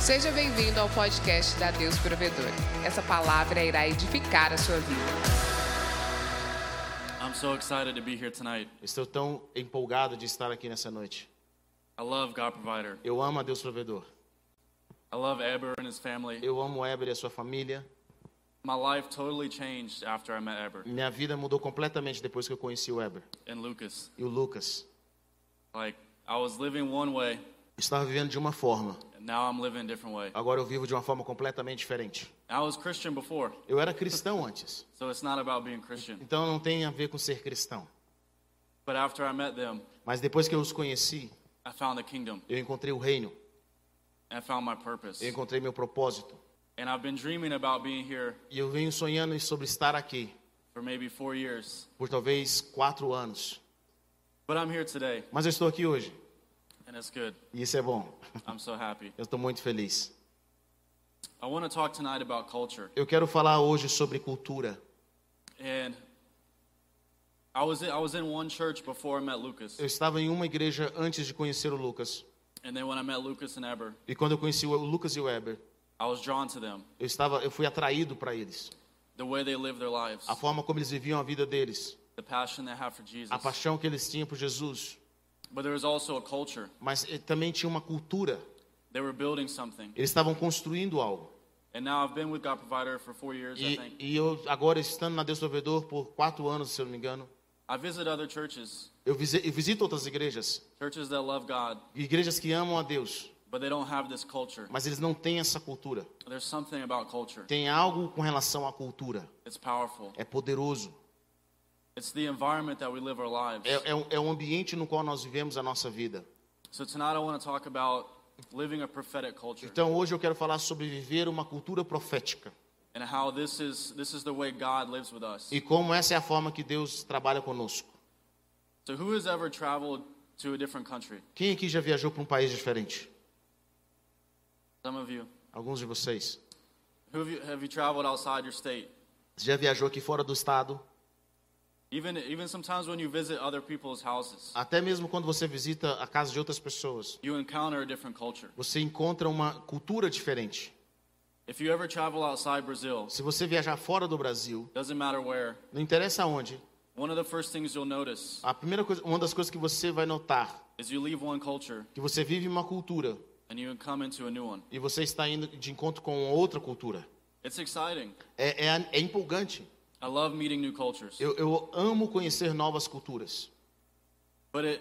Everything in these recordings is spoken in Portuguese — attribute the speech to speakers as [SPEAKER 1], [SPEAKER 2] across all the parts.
[SPEAKER 1] Seja bem-vindo ao podcast da Deus Provedor. Essa palavra irá edificar a sua vida.
[SPEAKER 2] I'm so excited to be here tonight.
[SPEAKER 3] Estou tão empolgado de estar aqui nessa noite.
[SPEAKER 2] I love God Provider.
[SPEAKER 3] Eu amo a Deus Provedor.
[SPEAKER 2] I love Eber and his family.
[SPEAKER 3] Eu amo Eber e a sua família.
[SPEAKER 2] My life totally changed after I met Eber
[SPEAKER 3] Minha vida mudou completamente depois que eu conheci o Eber
[SPEAKER 2] and Lucas.
[SPEAKER 3] e o Lucas.
[SPEAKER 2] Like, I was living one way,
[SPEAKER 3] Eu estava vivendo de uma forma,
[SPEAKER 2] and now I'm living a different way.
[SPEAKER 3] agora eu vivo de uma forma completamente diferente.
[SPEAKER 2] I was Christian before,
[SPEAKER 3] Eu era cristão antes,
[SPEAKER 2] so it's not about being Christian.
[SPEAKER 3] então não tem a ver com ser cristão.
[SPEAKER 2] But after I met them,
[SPEAKER 3] Mas depois que eu os conheci,
[SPEAKER 2] I found the kingdom
[SPEAKER 3] eu encontrei o reino,
[SPEAKER 2] and I found my purpose.
[SPEAKER 3] eu encontrei meu propósito.
[SPEAKER 2] And I've been dreaming about being here
[SPEAKER 3] E eu venho sonhando sobre estar aqui
[SPEAKER 2] for maybe four years.
[SPEAKER 3] por talvez quatro anos.
[SPEAKER 2] But I'm here today,
[SPEAKER 3] Mas eu estou aqui hoje
[SPEAKER 2] and it's good.
[SPEAKER 3] e isso é bom.
[SPEAKER 2] I'm so happy.
[SPEAKER 3] Eu estou muito feliz.
[SPEAKER 2] I want to talk tonight about culture.
[SPEAKER 3] Eu quero falar hoje sobre cultura.
[SPEAKER 2] And I was in, I was in one church before I met Lucas.
[SPEAKER 3] Eu estava em uma igreja antes de conhecer o Lucas.
[SPEAKER 2] And then when I met Lucas and Eber,
[SPEAKER 3] E quando eu conheci o Lucas e o Weber,
[SPEAKER 2] I was drawn to them,
[SPEAKER 3] eu estava, eu fui atraído para eles.
[SPEAKER 2] the way they live their lives,
[SPEAKER 3] A forma como eles viviam a vida deles,
[SPEAKER 2] the passion they have for Jesus.
[SPEAKER 3] a paixão que eles tinham por Jesus. Mas eh, também tinha uma cultura.
[SPEAKER 2] They were building something.
[SPEAKER 3] Eles estavam construindo algo.
[SPEAKER 2] And now I've been with God Provider for four years, I
[SPEAKER 3] E,
[SPEAKER 2] think.
[SPEAKER 3] e eu agora estando na Deus Provedor por quatro anos, se eu não me engano,
[SPEAKER 2] I visit other churches,
[SPEAKER 3] eu visi- eu visito outras igrejas,
[SPEAKER 2] churches that love God,
[SPEAKER 3] igrejas que amam a Deus,
[SPEAKER 2] but they don't have this culture.
[SPEAKER 3] mas eles não têm essa cultura.
[SPEAKER 2] There's something about culture.
[SPEAKER 3] Tem algo com relação à cultura.
[SPEAKER 2] It's powerful.
[SPEAKER 3] É poderoso. É, é, é um ambiente no qual nós vivemos a nossa vida.
[SPEAKER 2] So tonight I want to talk about living a prophetic culture
[SPEAKER 3] Então hoje eu quero falar sobre viver uma cultura profética
[SPEAKER 2] and how this is this is the way God lives with us.
[SPEAKER 3] e como essa é a forma que Deus trabalha conosco.
[SPEAKER 2] So who has ever traveled to a different country?
[SPEAKER 3] Quem aqui já viajou para um país diferente?
[SPEAKER 2] Some of you.
[SPEAKER 3] Alguns de vocês.
[SPEAKER 2] Who have you, have you traveled outside your state?
[SPEAKER 3] Já viajou aqui fora do estado? Até mesmo quando você visita a casa de outras pessoas,
[SPEAKER 2] you encounter a different culture.
[SPEAKER 3] você encontra uma cultura diferente.
[SPEAKER 2] If you ever travel outside Brazil,
[SPEAKER 3] Se você viajar fora do Brasil,
[SPEAKER 2] doesn't matter where,
[SPEAKER 3] não interessa onde,
[SPEAKER 2] one of the first things you'll notice
[SPEAKER 3] a primeira coisa, uma das coisas que você vai notar,
[SPEAKER 2] is you leave one culture
[SPEAKER 3] que você vive uma cultura
[SPEAKER 2] and you come into a new one.
[SPEAKER 3] e você está indo de encontro com outra cultura.
[SPEAKER 2] It's exciting.
[SPEAKER 3] É, é, é empolgante.
[SPEAKER 2] I love meeting new cultures.
[SPEAKER 3] Eu, eu amo conhecer novas culturas.
[SPEAKER 2] But it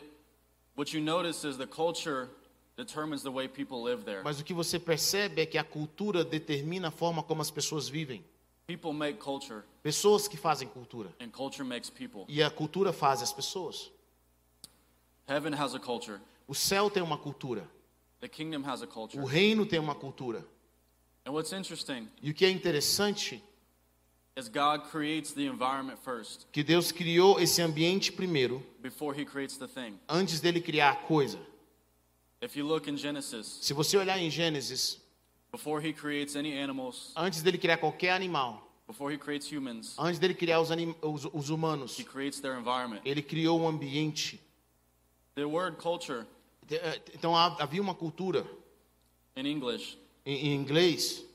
[SPEAKER 2] what you notice is the culture determines the way people live there.
[SPEAKER 3] Mas o que você percebe é que a cultura determina a forma como as pessoas vivem.
[SPEAKER 2] People make culture
[SPEAKER 3] Pessoas que fazem cultura.
[SPEAKER 2] and culture makes people.
[SPEAKER 3] E a cultura faz as pessoas.
[SPEAKER 2] Heaven has a culture.
[SPEAKER 3] O céu tem uma cultura.
[SPEAKER 2] The kingdom has a culture.
[SPEAKER 3] O reino tem uma cultura.
[SPEAKER 2] And what's interesting
[SPEAKER 3] E o que é interessante que Deus criou esse ambiente primeiro,
[SPEAKER 2] before he creates the thing.
[SPEAKER 3] antes dele criar a coisa.
[SPEAKER 2] If you look in Genesis,
[SPEAKER 3] Se você olhar em Gênesis,
[SPEAKER 2] before he creates any animals,
[SPEAKER 3] antes dele criar qualquer animal,
[SPEAKER 2] before he creates humans,
[SPEAKER 3] antes dele criar os, anim- os, os humanos,
[SPEAKER 2] he creates their environment.
[SPEAKER 3] ele criou um ambiente.
[SPEAKER 2] The word culture
[SPEAKER 3] Eh, Então havia uma cultura.
[SPEAKER 2] in English,
[SPEAKER 3] Em, em inglês,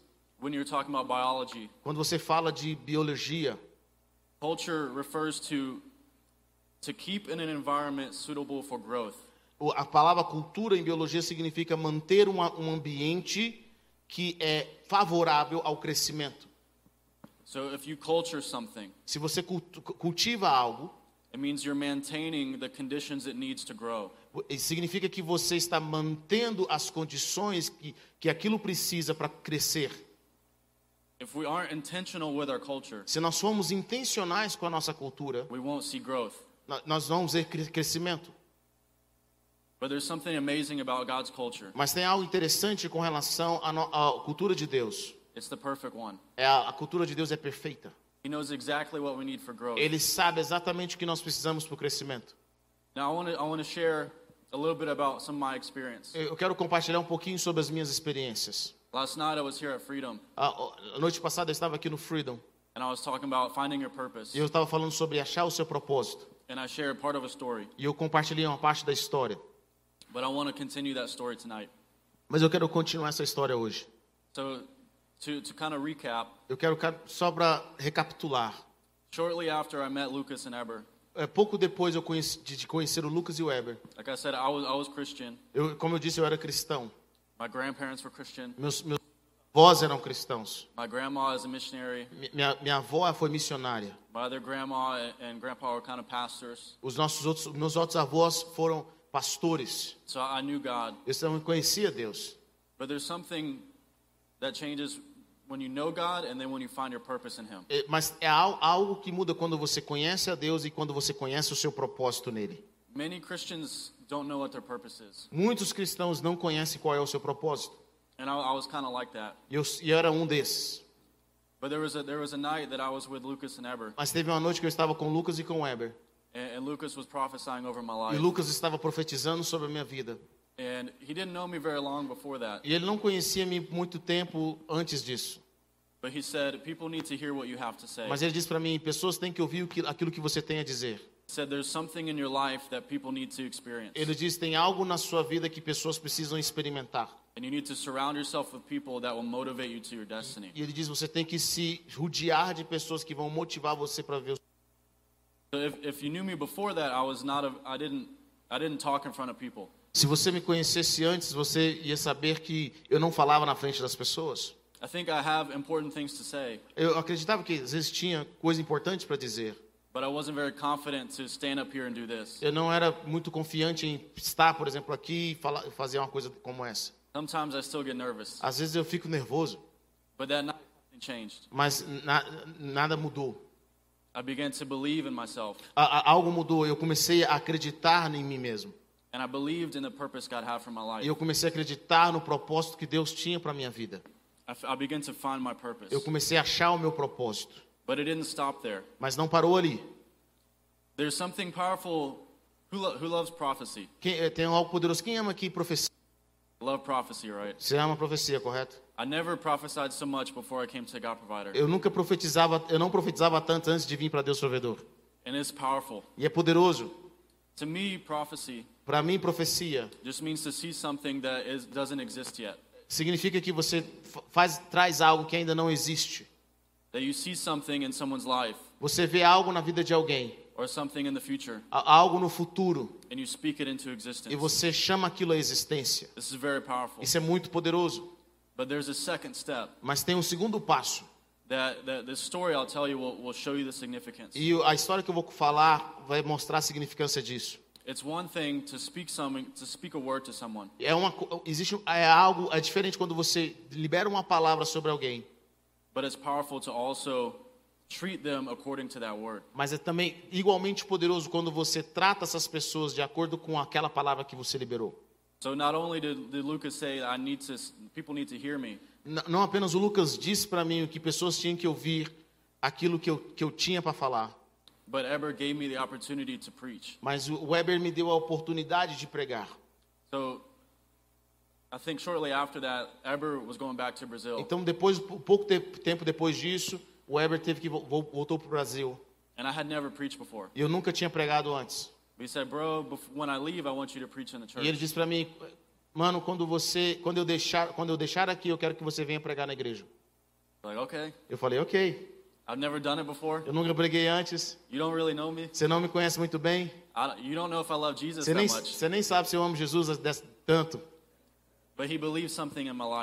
[SPEAKER 2] biology,
[SPEAKER 3] quando você fala de biologia,
[SPEAKER 2] culture refers to to keep in an environment suitable for growth.
[SPEAKER 3] a palavra cultura em biologia significa manter uma- um ambiente que é favorável ao crescimento.
[SPEAKER 2] So if you culture something,
[SPEAKER 3] Se você cultiva algo,
[SPEAKER 2] it means you're maintaining the conditions it needs to grow.
[SPEAKER 3] Significa que você está mantendo as condições que, que aquilo precisa para crescer.
[SPEAKER 2] If we aren't intentional with our culture,
[SPEAKER 3] Se nós formos intencionais com a nossa cultura,
[SPEAKER 2] we won't see growth.
[SPEAKER 3] nós vamos ver cre- crescimento.
[SPEAKER 2] But there's something amazing about God's culture.
[SPEAKER 3] Mas tem algo interessante com relação à, no- à cultura de Deus.
[SPEAKER 2] It's the perfect one.
[SPEAKER 3] É a, a cultura de Deus é perfeita.
[SPEAKER 2] He knows exactly what we need for growth.
[SPEAKER 3] Ele sabe exatamente o que nós precisamos para o crescimento.
[SPEAKER 2] Now I want to I want to share a little bit about some of my experience.
[SPEAKER 3] Eu eu quero compartilhar um pouquinho sobre as minhas experiências.
[SPEAKER 2] Last night I was here at Freedom
[SPEAKER 3] A, noite passada eu estava aqui no Freedom
[SPEAKER 2] and I was talking about finding your purpose.
[SPEAKER 3] e eu estava falando sobre achar o seu propósito.
[SPEAKER 2] And I shared part of a story.
[SPEAKER 3] E eu compartilhei uma parte da história.
[SPEAKER 2] But I want to continue that story tonight.
[SPEAKER 3] Mas eu quero continuar essa história hoje.
[SPEAKER 2] So, to, to kind of recap,
[SPEAKER 3] Eu quero só para recapitular.
[SPEAKER 2] shortly after I met Lucas and Eber,
[SPEAKER 3] É, pouco depois eu conheci, de conhecer o Lucas e o Weber,
[SPEAKER 2] like I said, I was, I was Christian.
[SPEAKER 3] eu, como eu disse, eu era cristão.
[SPEAKER 2] My grandparents were Christian.
[SPEAKER 3] Meus, meus avós eram cristãos.
[SPEAKER 2] My grandma is a missionary.
[SPEAKER 3] Mi- Minha, minha avó foi missionária.
[SPEAKER 2] My other grandma and- and grandpa were kind of pastors.
[SPEAKER 3] Os nossos outros, meus outros avós foram pastores.
[SPEAKER 2] So I knew God.
[SPEAKER 3] Eu também conhecia Deus.
[SPEAKER 2] But there's something that changes when you know God and then when you find your purpose in Him.
[SPEAKER 3] Mas é al- algo que muda quando você conhece a Deus e quando você conhece o seu propósito nele.
[SPEAKER 2] Many Christians don't know what their purpose is.
[SPEAKER 3] Muitos cristãos não conhecem qual é o seu propósito.
[SPEAKER 2] And I, I was kind of like that.
[SPEAKER 3] E eu, e eu era um desses.
[SPEAKER 2] But there was, a, there was a night that I was with Lucas and Eber,
[SPEAKER 3] Mas teve uma noite que eu estava com Lucas e com Weber.
[SPEAKER 2] and, and Lucas was prophesying over my
[SPEAKER 3] E
[SPEAKER 2] life.
[SPEAKER 3] Lucas estava profetizando sobre a minha vida.
[SPEAKER 2] And he didn't know me very long before that.
[SPEAKER 3] E ele não conhecia-me muito tempo antes disso.
[SPEAKER 2] But he said, People need to hear what you have to say.
[SPEAKER 3] Mas ele disse para mim: pessoas têm que ouvir aquilo que você tem a dizer.
[SPEAKER 2] He said, There's something in your life that people need to experience.
[SPEAKER 3] Ele disse: tem algo na sua vida que pessoas precisam experimentar.
[SPEAKER 2] And you need to surround yourself with people that will motivate you to your destiny.
[SPEAKER 3] E ele diz: você tem que se rodear de pessoas que vão motivar você para ver. o-
[SPEAKER 2] So if, if you knew me before that, I was not a, I didn't I didn't talk in front of people.
[SPEAKER 3] Se você me conhecesse antes, você ia saber que eu não falava na frente das pessoas.
[SPEAKER 2] I think I have important things to say,
[SPEAKER 3] Eu acreditava que às vezes tinha coisa importante para dizer.
[SPEAKER 2] But I wasn't very confident to stand up here and do this.
[SPEAKER 3] Eu não era muito confiante em estar, por exemplo, aqui e falar, fazer uma coisa como essa.
[SPEAKER 2] Sometimes I still get nervous,
[SPEAKER 3] Às vezes eu fico nervoso,
[SPEAKER 2] but that night something changed.
[SPEAKER 3] mas na, nada mudou.
[SPEAKER 2] I began to believe in myself,
[SPEAKER 3] A- a- algo mudou. Eu comecei a acreditar em mim mesmo.
[SPEAKER 2] and I believed in the purpose God had for my
[SPEAKER 3] E eu comecei a acreditar no propósito que Deus tinha para minha vida.
[SPEAKER 2] I, I began to find my purpose,
[SPEAKER 3] Eu comecei a achar o meu propósito,
[SPEAKER 2] but it didn't stop there.
[SPEAKER 3] mas não parou ali.
[SPEAKER 2] There's something powerful. Who, lo- who loves prophecy?
[SPEAKER 3] Quem, eh, tem algo poderoso. Quem ama aqui profecia?
[SPEAKER 2] Love prophecy, right?
[SPEAKER 3] Você ama profecia, correto?
[SPEAKER 2] I never prophesied so much before I came to God Provider,
[SPEAKER 3] Eu nunca profetizava, eu não profetizava tanto antes de vir para Deus Provedor.
[SPEAKER 2] and it's powerful.
[SPEAKER 3] E é poderoso.
[SPEAKER 2] To me, prophecy
[SPEAKER 3] Para mim, profecia
[SPEAKER 2] just means to see something that is, doesn't exist yet.
[SPEAKER 3] significa que você fa- faz, traz algo que ainda não existe. Você vê algo na vida de alguém,
[SPEAKER 2] or something in the future,
[SPEAKER 3] a- algo no futuro,
[SPEAKER 2] and you speak it into
[SPEAKER 3] e
[SPEAKER 2] existence.
[SPEAKER 3] você chama aquilo à existência.
[SPEAKER 2] This is very powerful.
[SPEAKER 3] Isso é muito poderoso.
[SPEAKER 2] But there's a second step
[SPEAKER 3] Mas tem um segundo passo. E a história que eu vou falar vai mostrar a significância disso. É uma co- existe é algo é diferente quando você libera uma palavra sobre alguém, mas é também igualmente poderoso quando você trata essas pessoas de acordo com aquela palavra que você liberou.
[SPEAKER 2] So not only did, did Lucas say, I need to, people need to hear me,
[SPEAKER 3] N- Não apenas o Lucas disse para mim que pessoas tinham que ouvir aquilo que eu, que eu tinha para falar,
[SPEAKER 2] but Eber gave me the opportunity to preach.
[SPEAKER 3] mas o Weber me deu a oportunidade de pregar.
[SPEAKER 2] So I think shortly after that, Eber was going back to Brazil.
[SPEAKER 3] Então, depois, pou- pouco te- tempo depois disso, o Weber teve que vo- vo- voltou para o Brasil.
[SPEAKER 2] And I had never preached before.
[SPEAKER 3] E eu nunca tinha pregado antes.
[SPEAKER 2] Said, Bro, bef- when I leave, I want you to preach in the
[SPEAKER 3] E ele
[SPEAKER 2] church.
[SPEAKER 3] disse para mim, mano, quando você, quando eu deixar, quando eu deixar aqui, eu quero que você venha pregar na igreja.
[SPEAKER 2] Like, okay,
[SPEAKER 3] Eu falei, ok.
[SPEAKER 2] I've never done it before.
[SPEAKER 3] Eu nunca preguei antes.
[SPEAKER 2] You don't really know me.
[SPEAKER 3] Você não me conhece muito bem.
[SPEAKER 2] I don't- you don't know if I love Jesus
[SPEAKER 3] Você
[SPEAKER 2] that
[SPEAKER 3] nem,
[SPEAKER 2] much.
[SPEAKER 3] você nem sabe se eu amo Jesus tanto.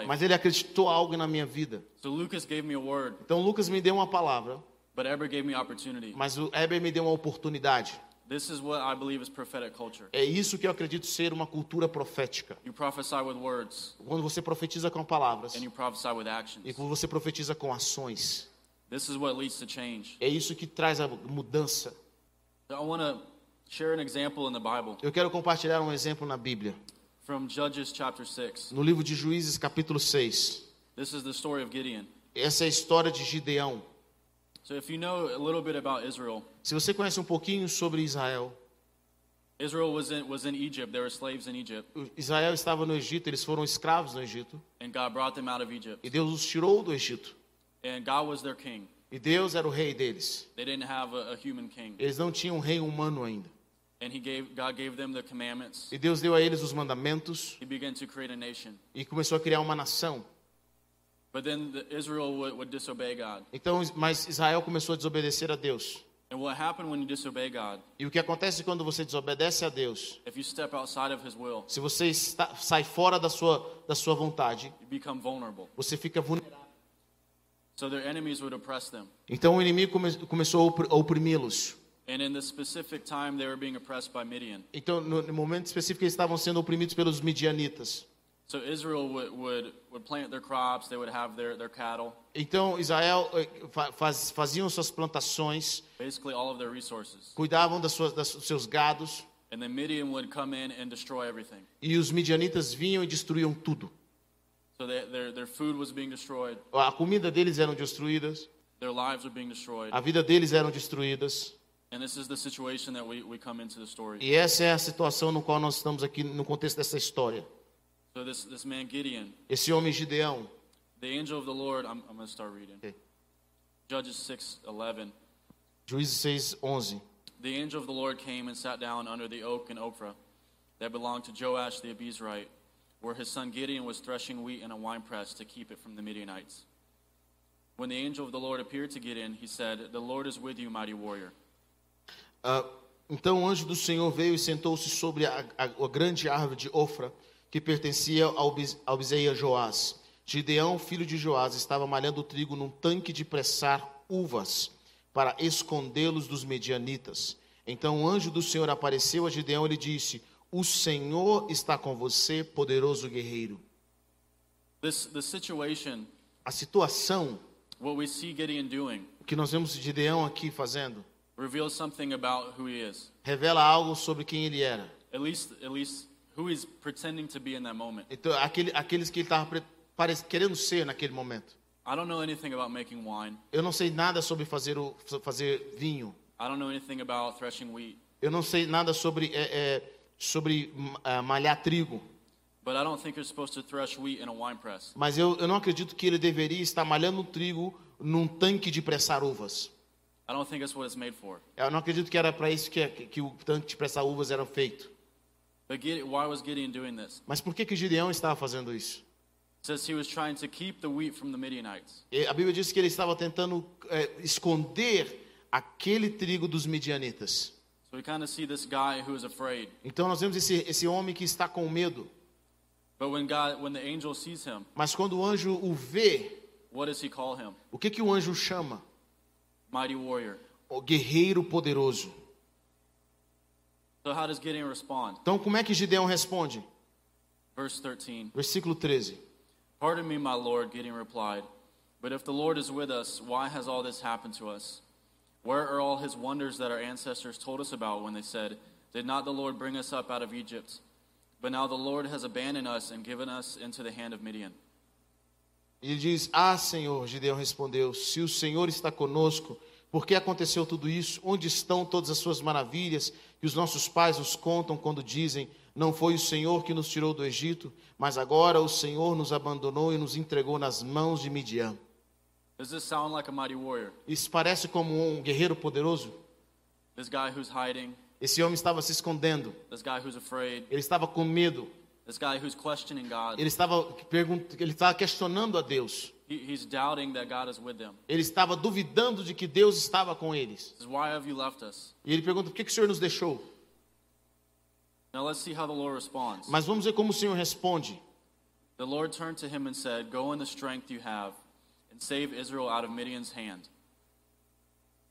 [SPEAKER 3] Mas ele acreditou algo na minha vida.
[SPEAKER 2] So Lucas gave me a word,
[SPEAKER 3] Então, Lucas me deu uma palavra,
[SPEAKER 2] but Eber gave me opportunity.
[SPEAKER 3] mas o Eber me deu uma oportunidade.
[SPEAKER 2] This is what I believe is prophetic culture.
[SPEAKER 3] É isso que eu acredito ser uma cultura profética.
[SPEAKER 2] You prophesy with words,
[SPEAKER 3] Quando você profetiza com palavras
[SPEAKER 2] and you prophesy with actions.
[SPEAKER 3] e quando você profetiza com ações.
[SPEAKER 2] This is what leads to change.
[SPEAKER 3] É isso que traz a mudança.
[SPEAKER 2] So I want to share an example in the Bible
[SPEAKER 3] Eu quero compartilhar um exemplo na Bíblia.
[SPEAKER 2] From Judges chapter 6.
[SPEAKER 3] No livro de Juízes, capítulo 6.
[SPEAKER 2] This is the story of Gideon.
[SPEAKER 3] Essa é a história de Gideão.
[SPEAKER 2] So if you know a little bit about Israel,
[SPEAKER 3] Se você conhece um pouquinho sobre Israel,
[SPEAKER 2] Israel was in, was in Egypt. There were slaves in Egypt,
[SPEAKER 3] Israel estava no Egito, eles foram escravos no Egito,
[SPEAKER 2] and God brought them out of Egypt.
[SPEAKER 3] e Deus os tirou do Egito.
[SPEAKER 2] And God was their king.
[SPEAKER 3] E Deus era o rei deles.
[SPEAKER 2] They didn't have a, a human king.
[SPEAKER 3] Eles não tinham um rei humano ainda.
[SPEAKER 2] And he gave God gave them the commandments.
[SPEAKER 3] E Deus deu a eles os mandamentos
[SPEAKER 2] He began to create a nation.
[SPEAKER 3] e começou a criar uma nação.
[SPEAKER 2] But then the, Israel would, would disobey God.
[SPEAKER 3] Então, mas Israel começou a desobedecer a Deus.
[SPEAKER 2] And what happened when you disobey God?
[SPEAKER 3] E o que acontece quando você desobedece a Deus?
[SPEAKER 2] If you step outside of His will,
[SPEAKER 3] Se você está, sai fora da sua, da sua vontade,
[SPEAKER 2] you become vulnerable.
[SPEAKER 3] você fica vulnerável.
[SPEAKER 2] So their enemies would oppress them.
[SPEAKER 3] Então o inimigo come, começou a oprimi-los.
[SPEAKER 2] And in this specific time, they were being oppressed by Midian.
[SPEAKER 3] Então, no, momento específico, eles estavam sendo oprimidos pelos midianitas.
[SPEAKER 2] So Israel would, would, would plant their crops, they would have their, their cattle,
[SPEAKER 3] Então Israel eh, fa- faz, faziam suas plantações,
[SPEAKER 2] basically all of their resources.
[SPEAKER 3] cuidavam das suas, das, seus gados,
[SPEAKER 2] And then Midian would come in and destroy everything.
[SPEAKER 3] e os midianitas vinham e destruíam tudo.
[SPEAKER 2] So they, their, their food was being destroyed,
[SPEAKER 3] A comida deles eram destruídas,
[SPEAKER 2] their lives were being destroyed.
[SPEAKER 3] a vida deles eram destruídas.
[SPEAKER 2] And this is the situation that we, we come into the story.
[SPEAKER 3] E essa é a situação no qual nós estamos aqui no contexto dessa história.
[SPEAKER 2] So this, this man Gideon,
[SPEAKER 3] Esse homem Gideão,
[SPEAKER 2] the angel of the Lord, I'm, I'm going to start reading.
[SPEAKER 3] Okay.
[SPEAKER 2] Judges 6, 11.
[SPEAKER 3] Juízes 6, 11.
[SPEAKER 2] The angel of the Lord came and sat down under the oak in Ophrah that belonged to Joash the Abizrite, where his son Gideon was threshing wheat in a winepress to keep it from the Midianites. When the angel of the Lord appeared to Gideon, he said, The Lord is with you, mighty warrior.
[SPEAKER 3] Ah, então o anjo do Senhor veio e sentou-se sobre a, a- a grande árvore de Ofra, que pertencia ao, ao Bizeia Joás. Gideão, filho de Joás, estava malhando trigo num tanque de pressar uvas, para escondê-los dos medianitas. Então o anjo do Senhor apareceu a Gideão e lhe disse: O Senhor está com você, poderoso guerreiro.
[SPEAKER 2] This, the situation,
[SPEAKER 3] A situação
[SPEAKER 2] what we see Gideon doing,
[SPEAKER 3] que nós vemos Gideão aqui fazendo
[SPEAKER 2] reveals something about who he is.
[SPEAKER 3] revela algo sobre quem ele era.
[SPEAKER 2] At least, at least who he's pretending to be in that moment.
[SPEAKER 3] Então, aquele, aqueles que ele estava querendo ser naquele momento.
[SPEAKER 2] I don't know anything about making wine.
[SPEAKER 3] Eu não sei nada sobre fazer, o, fazer vinho.
[SPEAKER 2] I don't know anything about threshing wheat.
[SPEAKER 3] Eu não sei nada sobre, é, é, sobre ah, malhar trigo.
[SPEAKER 2] But I don't think you're supposed to thresh wheat in a wine press.
[SPEAKER 3] Mas eu, eu não acredito que ele deveria estar malhando trigo num tanque de pressar uvas.
[SPEAKER 2] I don't think that's what it's made for.
[SPEAKER 3] Eu não acredito que era para isso que, que o tanque de pressar uvas era feito.
[SPEAKER 2] But Gideon, why was Gideon doing this?
[SPEAKER 3] Mas por que, que Gideão estava fazendo isso?
[SPEAKER 2] It says he was trying to keep the wheat from the Midianites.
[SPEAKER 3] E A Bíblia diz que ele estava tentando é, esconder aquele trigo dos midianitas.
[SPEAKER 2] So we kind of see this guy who is afraid.
[SPEAKER 3] Então nós vemos esse, esse homem que está com medo.
[SPEAKER 2] But when God, when the angel sees him,
[SPEAKER 3] Mas quando o anjo o vê,
[SPEAKER 2] what does he call him?
[SPEAKER 3] o que, que o anjo chama?
[SPEAKER 2] Mighty warrior.
[SPEAKER 3] O guerreiro poderoso.
[SPEAKER 2] So how does Gideon respond?
[SPEAKER 3] Então como é que Gideão responde?
[SPEAKER 2] Verse 13.
[SPEAKER 3] Versículo 13.
[SPEAKER 2] Pardon me, my Lord, Gideon replied. But if the Lord is with us, why has all this happened to us? Where are all his wonders that our ancestors told us about when they said, Did not the Lord bring us up out of Egypt? But now the Lord has abandoned us and given us into the hand of Midian.
[SPEAKER 3] E ele diz: Ah, Senhor, Gideão respondeu: Se o Senhor está conosco, por que aconteceu tudo isso? Onde estão todas as suas maravilhas que os nossos pais nos contam quando dizem: Não foi o Senhor que nos tirou do Egito, mas agora o Senhor nos abandonou e nos entregou nas mãos de Midian.
[SPEAKER 2] Does this sound like a mighty warrior?
[SPEAKER 3] Isso parece como um guerreiro poderoso?
[SPEAKER 2] This guy who's hiding,
[SPEAKER 3] Esse homem estava se escondendo,
[SPEAKER 2] this guy who's afraid,
[SPEAKER 3] ele estava com medo,
[SPEAKER 2] this guy who's questioning God.
[SPEAKER 3] ele estava, ele estava questionando a Deus,
[SPEAKER 2] He, he's doubting that God is with them.
[SPEAKER 3] ele estava duvidando de que Deus estava com eles.
[SPEAKER 2] Says, Why have you left us?
[SPEAKER 3] E ele pergunta: Por que, que o Senhor nos deixou?
[SPEAKER 2] Now let's see how the Lord responds.
[SPEAKER 3] Mas vamos ver como o Senhor responde.
[SPEAKER 2] The Lord turned to him and said, Go in the strength you have and save Israel out of Midian's hand.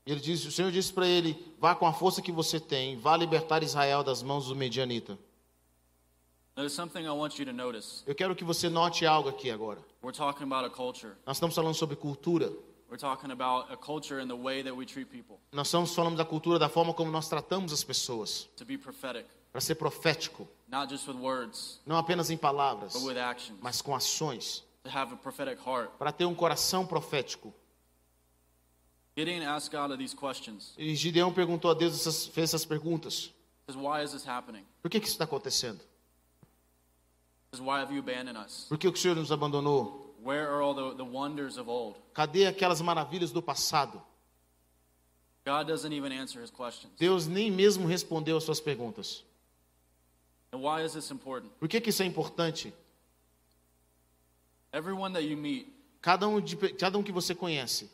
[SPEAKER 3] Ele diz, o Senhor disse para ele: Vá com a força que você tem, vá libertar Israel das mãos do medianita.
[SPEAKER 2] Now, there's something I want you to notice.
[SPEAKER 3] Eu quero que você note algo aqui agora.
[SPEAKER 2] We're talking about a culture.
[SPEAKER 3] Nós estamos falando sobre cultura.
[SPEAKER 2] We're talking about a culture and the way that we treat people
[SPEAKER 3] Nós estamos falando da cultura, da forma como nós tratamos as pessoas, para ser profético,
[SPEAKER 2] not just with words,
[SPEAKER 3] não apenas em palavras,
[SPEAKER 2] but with actions,
[SPEAKER 3] mas com ações,
[SPEAKER 2] to have a prophetic heart.
[SPEAKER 3] para ter um coração profético.
[SPEAKER 2] Gideon asked God these questions.
[SPEAKER 3] E Gideão perguntou a Deus, essas, fez essas perguntas:
[SPEAKER 2] He says, Why is this happening?
[SPEAKER 3] Por que, que isso está acontecendo?
[SPEAKER 2] He says, Why have you abandoned us?
[SPEAKER 3] Por que o Senhor nos abandonou?
[SPEAKER 2] Where are all the, the wonders of old?
[SPEAKER 3] Cadê aquelas maravilhas do passado?
[SPEAKER 2] God doesn't even answer his questions.
[SPEAKER 3] Deus nem mesmo respondeu as suas perguntas.
[SPEAKER 2] And why is this important?
[SPEAKER 3] Por que, que isso é importante?
[SPEAKER 2] Everyone that you meet,
[SPEAKER 3] Cada um, de, cada um que você conhece,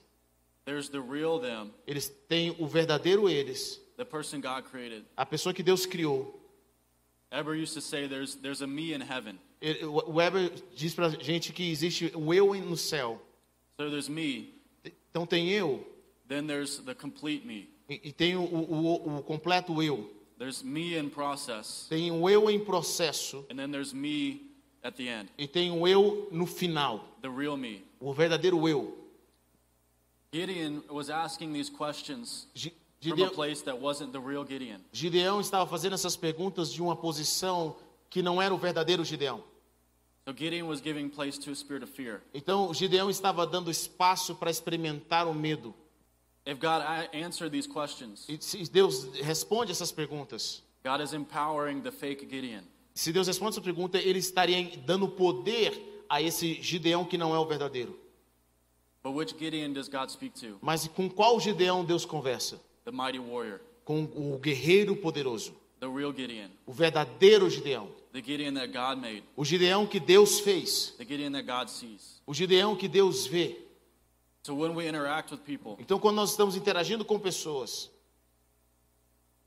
[SPEAKER 2] there's the real them,
[SPEAKER 3] eles têm o verdadeiro eles,
[SPEAKER 2] the person God created.
[SPEAKER 3] a pessoa que Deus criou.
[SPEAKER 2] Eber used to say there's there's a me in heaven.
[SPEAKER 3] Weber diz pra gente que existe o eu no céu.
[SPEAKER 2] So there's me,
[SPEAKER 3] Então tem eu
[SPEAKER 2] then there's the complete me.
[SPEAKER 3] e, e tem o, o, o completo eu.
[SPEAKER 2] There's me in process,
[SPEAKER 3] Tem o eu em processo
[SPEAKER 2] and then there's me at the end,
[SPEAKER 3] e tem o eu no final,
[SPEAKER 2] the real me.
[SPEAKER 3] o verdadeiro eu.
[SPEAKER 2] Gideon was asking these questions a
[SPEAKER 3] Gideão. Gideão estava fazendo essas perguntas de uma posição que não era o verdadeiro Gideão.
[SPEAKER 2] So Gideon was giving place to a spirit of fear.
[SPEAKER 3] Então Gideão estava dando espaço para experimentar o medo.
[SPEAKER 2] If God answered these questions,
[SPEAKER 3] se Deus responde essas perguntas,
[SPEAKER 2] God is empowering the fake Gideon.
[SPEAKER 3] se Deus responde essa pergunta, ele estaria dando poder a esse Gideão que não é o verdadeiro.
[SPEAKER 2] But which Gideon does God speak to?
[SPEAKER 3] Mas com qual Gideão Deus conversa?
[SPEAKER 2] The mighty warrior,
[SPEAKER 3] Com o guerreiro poderoso,
[SPEAKER 2] the real Gideon,
[SPEAKER 3] o verdadeiro Gideão,
[SPEAKER 2] the Gideon that God made,
[SPEAKER 3] o Gideão que Deus fez,
[SPEAKER 2] the Gideon that God sees.
[SPEAKER 3] o Gideão que Deus vê.
[SPEAKER 2] So when we interact with people,
[SPEAKER 3] Então, quando nós estamos interagindo com pessoas,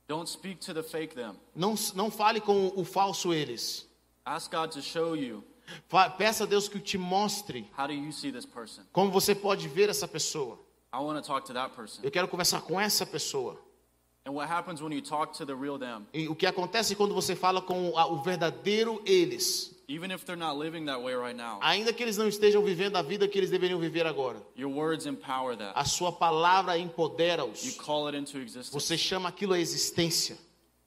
[SPEAKER 2] don't speak to the fake them.
[SPEAKER 3] não, não fale com o falso eles.
[SPEAKER 2] Ask God to show you
[SPEAKER 3] Peça a Deus que te mostre
[SPEAKER 2] how do you see this person.
[SPEAKER 3] como você pode ver essa pessoa.
[SPEAKER 2] I want to talk to that person.
[SPEAKER 3] Eu quero conversar com essa pessoa.
[SPEAKER 2] And what happens when you talk to the real them,
[SPEAKER 3] E o que acontece quando você fala com o verdadeiro eles,
[SPEAKER 2] even if they're not living that way right now,
[SPEAKER 3] ainda que eles não estejam vivendo a vida que eles deveriam viver agora,
[SPEAKER 2] your words empower that.
[SPEAKER 3] a sua palavra
[SPEAKER 2] You
[SPEAKER 3] empodera-os.
[SPEAKER 2] call it into existence.
[SPEAKER 3] Você chama aquilo a existência.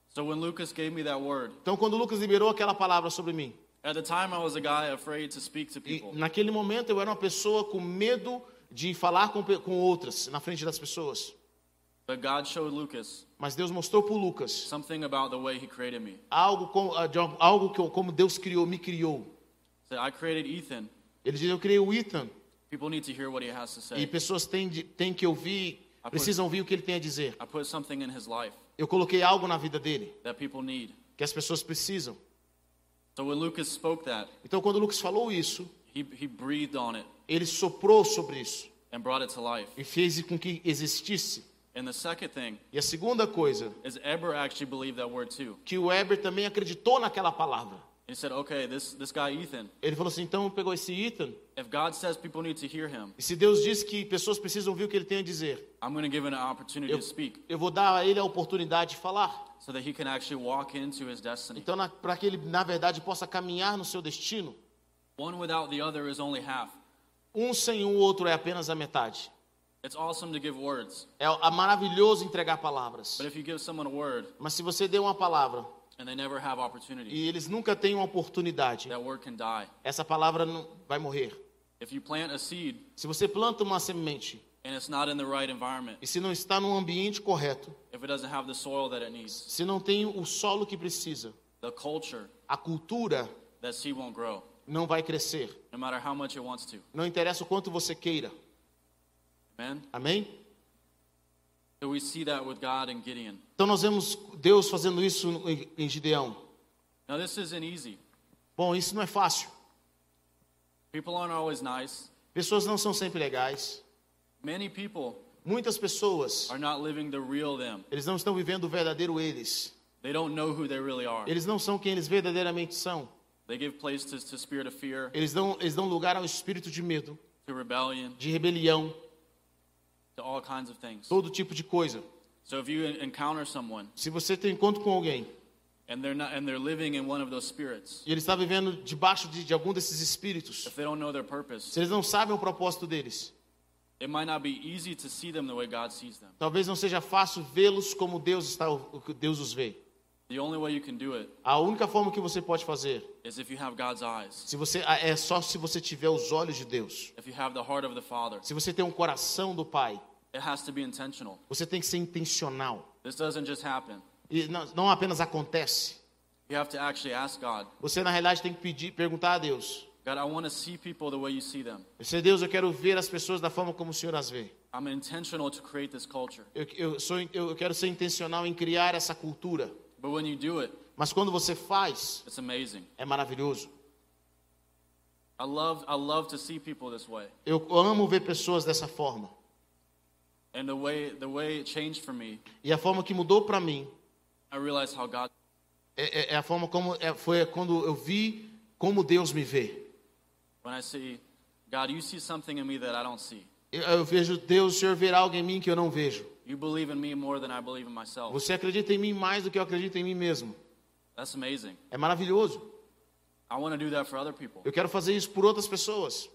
[SPEAKER 2] So when Lucas gave me that word,
[SPEAKER 3] Então, quando Lucas liberou aquela palavra sobre mim,
[SPEAKER 2] at the time I was a guy afraid to speak to people.
[SPEAKER 3] naquele momento eu era uma pessoa com medo de falar com, com outras, na frente das pessoas.
[SPEAKER 2] But God showed Lucas
[SPEAKER 3] Mas Deus mostrou para Lucas
[SPEAKER 2] something about the way he created me.
[SPEAKER 3] algo, com, ah, de algo que como Deus criou, me criou.
[SPEAKER 2] Said, I created Ethan.
[SPEAKER 3] Ele diz: Eu criei o Ethan.
[SPEAKER 2] People need to hear what he has to
[SPEAKER 3] E
[SPEAKER 2] say.
[SPEAKER 3] pessoas têm, de- têm que ouvir, precisam ouvir o que ele tem a dizer.
[SPEAKER 2] I put something in his life
[SPEAKER 3] Eu coloquei algo na vida dele
[SPEAKER 2] that people need.
[SPEAKER 3] que as pessoas precisam.
[SPEAKER 2] So when Lucas spoke that,
[SPEAKER 3] Então, quando Lucas falou isso,
[SPEAKER 2] he, he breathed on it
[SPEAKER 3] ele soprou sobre isso
[SPEAKER 2] and brought it to life.
[SPEAKER 3] e fez com que existisse.
[SPEAKER 2] And the second thing
[SPEAKER 3] E a segunda coisa,
[SPEAKER 2] is Eber actually believed that word too.
[SPEAKER 3] que o Weber também acreditou naquela palavra.
[SPEAKER 2] He said, okay, this, this guy Ethan,
[SPEAKER 3] Ele falou assim: então pegou esse Ethan,
[SPEAKER 2] if God says people need to hear him,
[SPEAKER 3] e se Deus diz que pessoas precisam ouvir o que ele tem a dizer,
[SPEAKER 2] I'm going to give him an opportunity
[SPEAKER 3] eu,
[SPEAKER 2] to speak
[SPEAKER 3] eu vou dar a ele a oportunidade de falar.
[SPEAKER 2] so that he can actually walk into his destiny.
[SPEAKER 3] Então, para que ele, na verdade, possa caminhar no seu destino,
[SPEAKER 2] One without the other is only half.
[SPEAKER 3] Um sem o outro é apenas a metade.
[SPEAKER 2] It's awesome to give words,
[SPEAKER 3] É maravilhoso entregar palavras.
[SPEAKER 2] but if you give someone a word
[SPEAKER 3] Mas se você der uma palavra
[SPEAKER 2] and they never have opportunity,
[SPEAKER 3] e eles nunca têm uma oportunidade,
[SPEAKER 2] that word can die.
[SPEAKER 3] essa palavra não vai morrer.
[SPEAKER 2] If you plant a seed
[SPEAKER 3] Se você planta uma semente
[SPEAKER 2] and it's not in the right environment,
[SPEAKER 3] e se não está num ambiente correto,
[SPEAKER 2] if it doesn't have the soil that it needs,
[SPEAKER 3] se não tem o solo que precisa,
[SPEAKER 2] the culture,
[SPEAKER 3] a cultura
[SPEAKER 2] that seed won't grow,
[SPEAKER 3] não vai crescer.
[SPEAKER 2] no matter how much it wants to.
[SPEAKER 3] Não interessa o quanto você queira.
[SPEAKER 2] Amen?
[SPEAKER 3] Amém?
[SPEAKER 2] So we see that with God and Gideon.
[SPEAKER 3] Então nós vemos Deus fazendo isso em- Gideão.
[SPEAKER 2] Now, this isn't easy.
[SPEAKER 3] Bom, isso não é fácil.
[SPEAKER 2] People aren't always nice.
[SPEAKER 3] Pessoas não são sempre legais.
[SPEAKER 2] Many people
[SPEAKER 3] Muitas pessoas,
[SPEAKER 2] are not living the real them.
[SPEAKER 3] eles não estão vivendo o verdadeiro eles.
[SPEAKER 2] They don't know who they really are.
[SPEAKER 3] Eles não são quem eles verdadeiramente são.
[SPEAKER 2] They give place to, to spirit of fear,
[SPEAKER 3] Eles dão, eles dão lugar ao espírito de medo,
[SPEAKER 2] to rebellion,
[SPEAKER 3] de rebelião,
[SPEAKER 2] to all kinds of things.
[SPEAKER 3] todo tipo de coisa.
[SPEAKER 2] So if you en- encounter someone
[SPEAKER 3] Se você tem encontro com alguém
[SPEAKER 2] and they're not and they're living in one of those spirits,
[SPEAKER 3] e ele está vivendo debaixo de, de algum desses espíritos,
[SPEAKER 2] if they don't know their purpose,
[SPEAKER 3] se eles não sabem o propósito deles,
[SPEAKER 2] it might not be easy to see them the way God sees them.
[SPEAKER 3] talvez não seja fácil vê-los como Deus está, Deus os vê. A única forma que você pode fazer,
[SPEAKER 2] is if you have God's eyes,
[SPEAKER 3] se você é só se você tiver os olhos de Deus.
[SPEAKER 2] if you have the heart of the Father.
[SPEAKER 3] Se você tem um coração do Pai,
[SPEAKER 2] It has to be intentional.
[SPEAKER 3] você tem que ser intencional.
[SPEAKER 2] This doesn't just happen.
[SPEAKER 3] E não, não apenas acontece.
[SPEAKER 2] You have to actually ask God,
[SPEAKER 3] Você na realidade tem que pedir, perguntar a Deus.
[SPEAKER 2] God, I want to see people the way you see them.
[SPEAKER 3] Você, Deus, eu quero ver as pessoas da forma como o Senhor as vê.
[SPEAKER 2] I'm intentional to create this culture.
[SPEAKER 3] Eu, eu, sou, eu quero ser intencional em criar essa cultura.
[SPEAKER 2] But when you do it,
[SPEAKER 3] Mas quando você faz,
[SPEAKER 2] it's amazing.
[SPEAKER 3] é maravilhoso.
[SPEAKER 2] I love I love to see people this way.
[SPEAKER 3] Eu amo ver pessoas dessa forma.
[SPEAKER 2] And the way the way it changed for me,
[SPEAKER 3] E a forma que mudou para mim
[SPEAKER 2] I realized how God
[SPEAKER 3] é, é- é a forma como é, foi quando eu vi como Deus me vê.
[SPEAKER 2] when I see God, you see something in me that I don't see.
[SPEAKER 3] Eu, eu vejo Deus, o Senhor ver algo em mim que eu não vejo.
[SPEAKER 2] You believe in me more than I believe in myself.
[SPEAKER 3] Você acredita em mim mais do que eu acredito em mim mesmo.
[SPEAKER 2] That's amazing.
[SPEAKER 3] É maravilhoso.
[SPEAKER 2] I want to do that for other people.
[SPEAKER 3] Eu quero fazer isso por outras pessoas.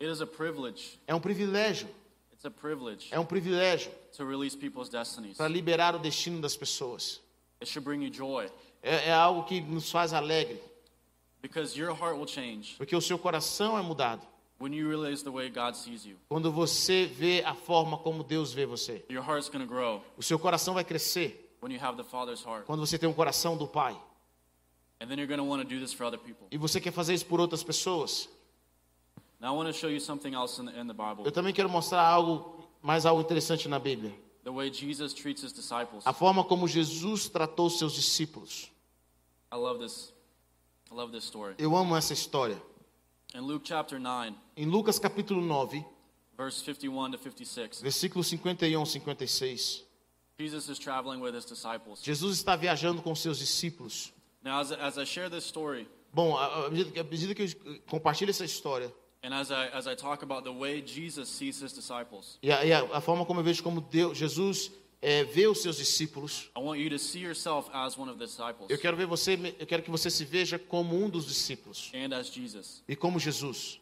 [SPEAKER 2] It is a privilege.
[SPEAKER 3] É um privilégio.
[SPEAKER 2] It's a privilege
[SPEAKER 3] É um privilégio
[SPEAKER 2] to release people's destinies.
[SPEAKER 3] para liberar o destino das pessoas.
[SPEAKER 2] It should bring you joy
[SPEAKER 3] É, é algo que nos faz alegre,
[SPEAKER 2] because your heart will change
[SPEAKER 3] porque o seu coração é mudado
[SPEAKER 2] when you realize the way God sees you.
[SPEAKER 3] quando você vê a forma como Deus vê você.
[SPEAKER 2] Your heart's going to grow
[SPEAKER 3] O seu coração vai crescer
[SPEAKER 2] when you have the Father's heart.
[SPEAKER 3] quando você tem um coração do Pai.
[SPEAKER 2] And then you're going to want to do this for other people.
[SPEAKER 3] E você quer fazer isso por outras pessoas.
[SPEAKER 2] Now I want to show you something else in the, in the Bible.
[SPEAKER 3] Eu também quero mostrar algo, mais algo interessante na Bíblia.
[SPEAKER 2] The way Jesus treats his disciples.
[SPEAKER 3] A forma como Jesus tratou seus discípulos.
[SPEAKER 2] I love this. I love this story.
[SPEAKER 3] Eu amo essa história.
[SPEAKER 2] In Luke chapter 9,
[SPEAKER 3] Em Lucas capítulo 9,
[SPEAKER 2] verse 51 to 56,
[SPEAKER 3] versículos 51 e 56,
[SPEAKER 2] Jesus is traveling with his disciples.
[SPEAKER 3] Jesus está viajando com seus discípulos.
[SPEAKER 2] Now, as, as I share this story,
[SPEAKER 3] Bom, à medida que- à medida que eu compartilho essa história,
[SPEAKER 2] and as I, as I talk about the way Jesus sees his disciples,
[SPEAKER 3] e a, e a- a forma como eu vejo como Deus, Jesus é, vê os seus discípulos, eu quero ver você, eu quero que você se veja como um dos discípulos
[SPEAKER 2] and as Jesus.
[SPEAKER 3] e como Jesus.